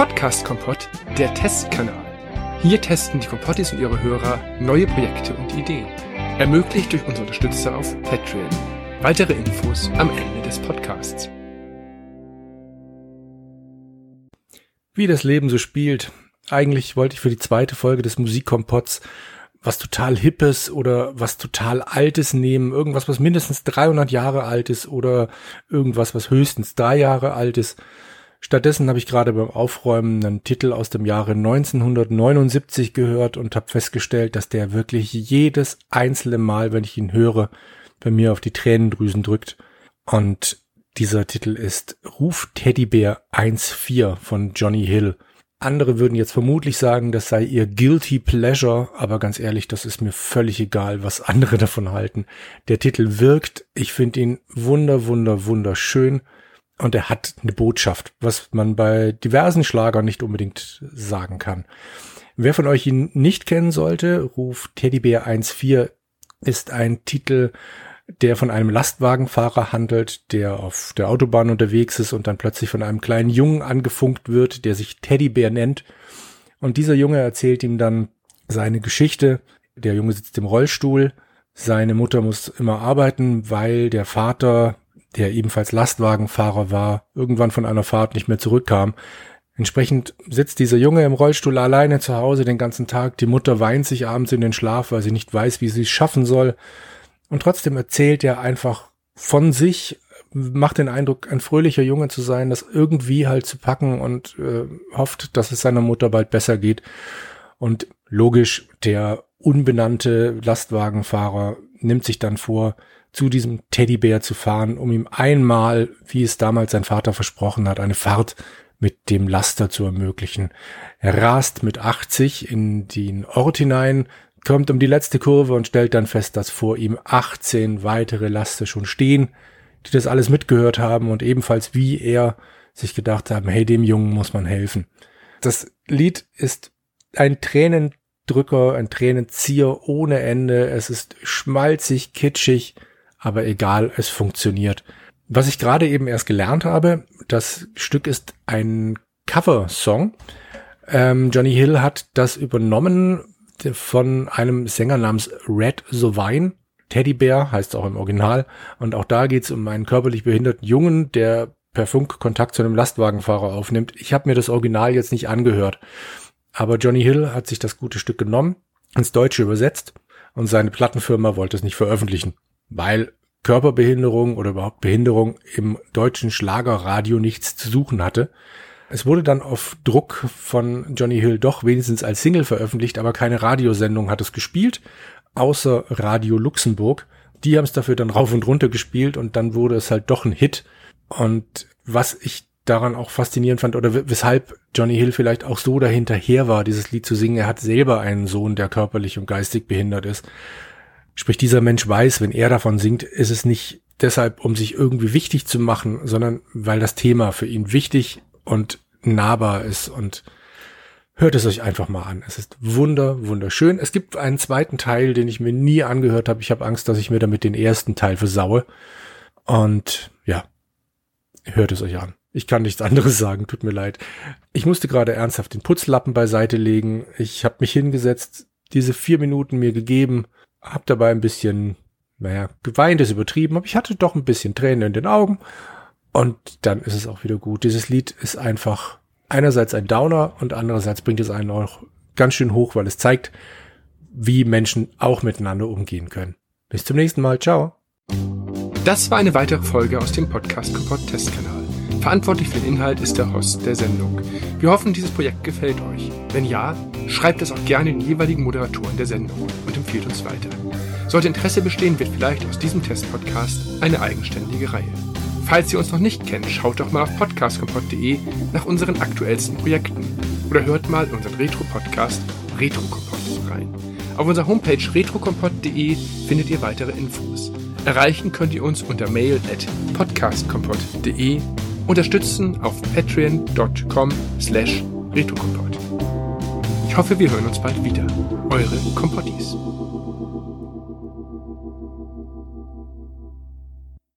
Podcast Kompott, der Testkanal. Hier testen die Kompottis und ihre Hörer neue Projekte und Ideen. Ermöglicht durch unsere Unterstützer auf Patreon. Weitere Infos am Ende des Podcasts. Wie das Leben so spielt. Eigentlich wollte ich für die zweite Folge des Musikkompotts was total Hippes oder was total Altes nehmen, irgendwas, was mindestens 300 Jahre alt ist oder irgendwas, was höchstens drei Jahre alt ist. Stattdessen habe ich gerade beim Aufräumen einen Titel aus dem Jahre 1979 gehört und habe festgestellt, dass der wirklich jedes einzelne Mal, wenn ich ihn höre, bei mir auf die Tränendrüsen drückt. Und dieser Titel ist Ruf Teddybär 1.4 von Johnny Hill. Andere würden jetzt vermutlich sagen, das sei ihr guilty pleasure, aber ganz ehrlich, das ist mir völlig egal, was andere davon halten. Der Titel wirkt, ich finde ihn wunder, wunder, wunderschön und er hat eine Botschaft, was man bei diversen Schlagern nicht unbedingt sagen kann. Wer von euch ihn nicht kennen sollte, ruft Teddybär 1.4 ist ein Titel, der von einem Lastwagenfahrer handelt, der auf der Autobahn unterwegs ist und dann plötzlich von einem kleinen Jungen angefunkt wird, der sich Teddybär nennt. Und dieser Junge erzählt ihm dann seine Geschichte. Der Junge sitzt im Rollstuhl. Seine Mutter muss immer arbeiten, weil der Vater, der ebenfalls Lastwagenfahrer war, irgendwann von einer Fahrt nicht mehr zurückkam. Entsprechend sitzt dieser Junge im Rollstuhl alleine zu Hause den ganzen Tag. Die Mutter weint sich abends in den Schlaf, weil sie nicht weiß, wie sie es schaffen soll. Und trotzdem erzählt er einfach von sich, macht den Eindruck, ein fröhlicher Junge zu sein, das irgendwie halt zu packen und äh, hofft, dass es seiner Mutter bald besser geht. Und logisch, der unbenannte Lastwagenfahrer nimmt sich dann vor, zu diesem Teddybär zu fahren, um ihm einmal, wie es damals sein Vater versprochen hat, eine Fahrt mit dem Laster zu ermöglichen. Er rast mit 80 in den Ort hinein, kommt um die letzte Kurve und stellt dann fest, dass vor ihm 18 weitere Laster schon stehen, die das alles mitgehört haben und ebenfalls wie er sich gedacht haben, hey, dem Jungen muss man helfen. Das Lied ist ein Tränendrücker, ein Tränenzieher ohne Ende. Es ist schmalzig, kitschig, aber egal, es funktioniert. Was ich gerade eben erst gelernt habe, das Stück ist ein Cover-Song. Ähm, Johnny Hill hat das übernommen von einem Sänger namens Red Sovine. Teddybär heißt auch im Original. Und auch da geht es um einen körperlich behinderten Jungen, der per Funk Kontakt zu einem Lastwagenfahrer aufnimmt. Ich habe mir das Original jetzt nicht angehört. Aber Johnny Hill hat sich das gute Stück genommen, ins Deutsche übersetzt und seine Plattenfirma wollte es nicht veröffentlichen, weil Körperbehinderung oder überhaupt Behinderung im deutschen Schlagerradio nichts zu suchen hatte. Es wurde dann auf Druck von Johnny Hill doch wenigstens als Single veröffentlicht, aber keine Radiosendung hat es gespielt, außer Radio Luxemburg. Die haben es dafür dann rauf und runter gespielt und dann wurde es halt doch ein Hit. Und was ich daran auch faszinierend fand oder weshalb Johnny Hill vielleicht auch so dahinterher war, dieses Lied zu singen, er hat selber einen Sohn, der körperlich und geistig behindert ist. Sprich, dieser Mensch weiß, wenn er davon singt, ist es nicht deshalb, um sich irgendwie wichtig zu machen, sondern weil das Thema für ihn wichtig und nahbar ist und hört es euch einfach mal an. Es ist wunder, wunderschön. Es gibt einen zweiten Teil, den ich mir nie angehört habe. Ich habe Angst, dass ich mir damit den ersten Teil versaue. Und ja, hört es euch an. Ich kann nichts anderes sagen, tut mir leid. Ich musste gerade ernsthaft den Putzlappen beiseite legen. Ich habe mich hingesetzt, diese vier Minuten mir gegeben, habe dabei ein bisschen, naja, geweint ist übertrieben, aber ich hatte doch ein bisschen Tränen in den Augen und dann ist es auch wieder gut. Dieses Lied ist einfach einerseits ein Downer und andererseits bringt es einen auch ganz schön hoch, weil es zeigt, wie Menschen auch miteinander umgehen können. Bis zum nächsten Mal. Ciao. Das war eine weitere Folge aus dem Podcast Kompott Testkanal. Verantwortlich für den Inhalt ist der Host der Sendung. Wir hoffen, dieses Projekt gefällt euch. Wenn ja, schreibt es auch gerne den jeweiligen Moderatoren der Sendung und empfiehlt uns weiter. Sollte Interesse bestehen, wird vielleicht aus diesem Testpodcast eine eigenständige Reihe. Falls ihr uns noch nicht kennt, schaut doch mal auf podcastkompott.de nach unseren aktuellsten Projekten oder hört mal in unseren Retro-Podcast Retrokompott rein. Auf unserer Homepage retrokompott.de findet ihr weitere Infos. Erreichen könnt ihr uns unter mail at podcastkompott.de, unterstützen auf patreon.com slash retrokompott. Ich hoffe, wir hören uns bald wieder. Eure Kompottis.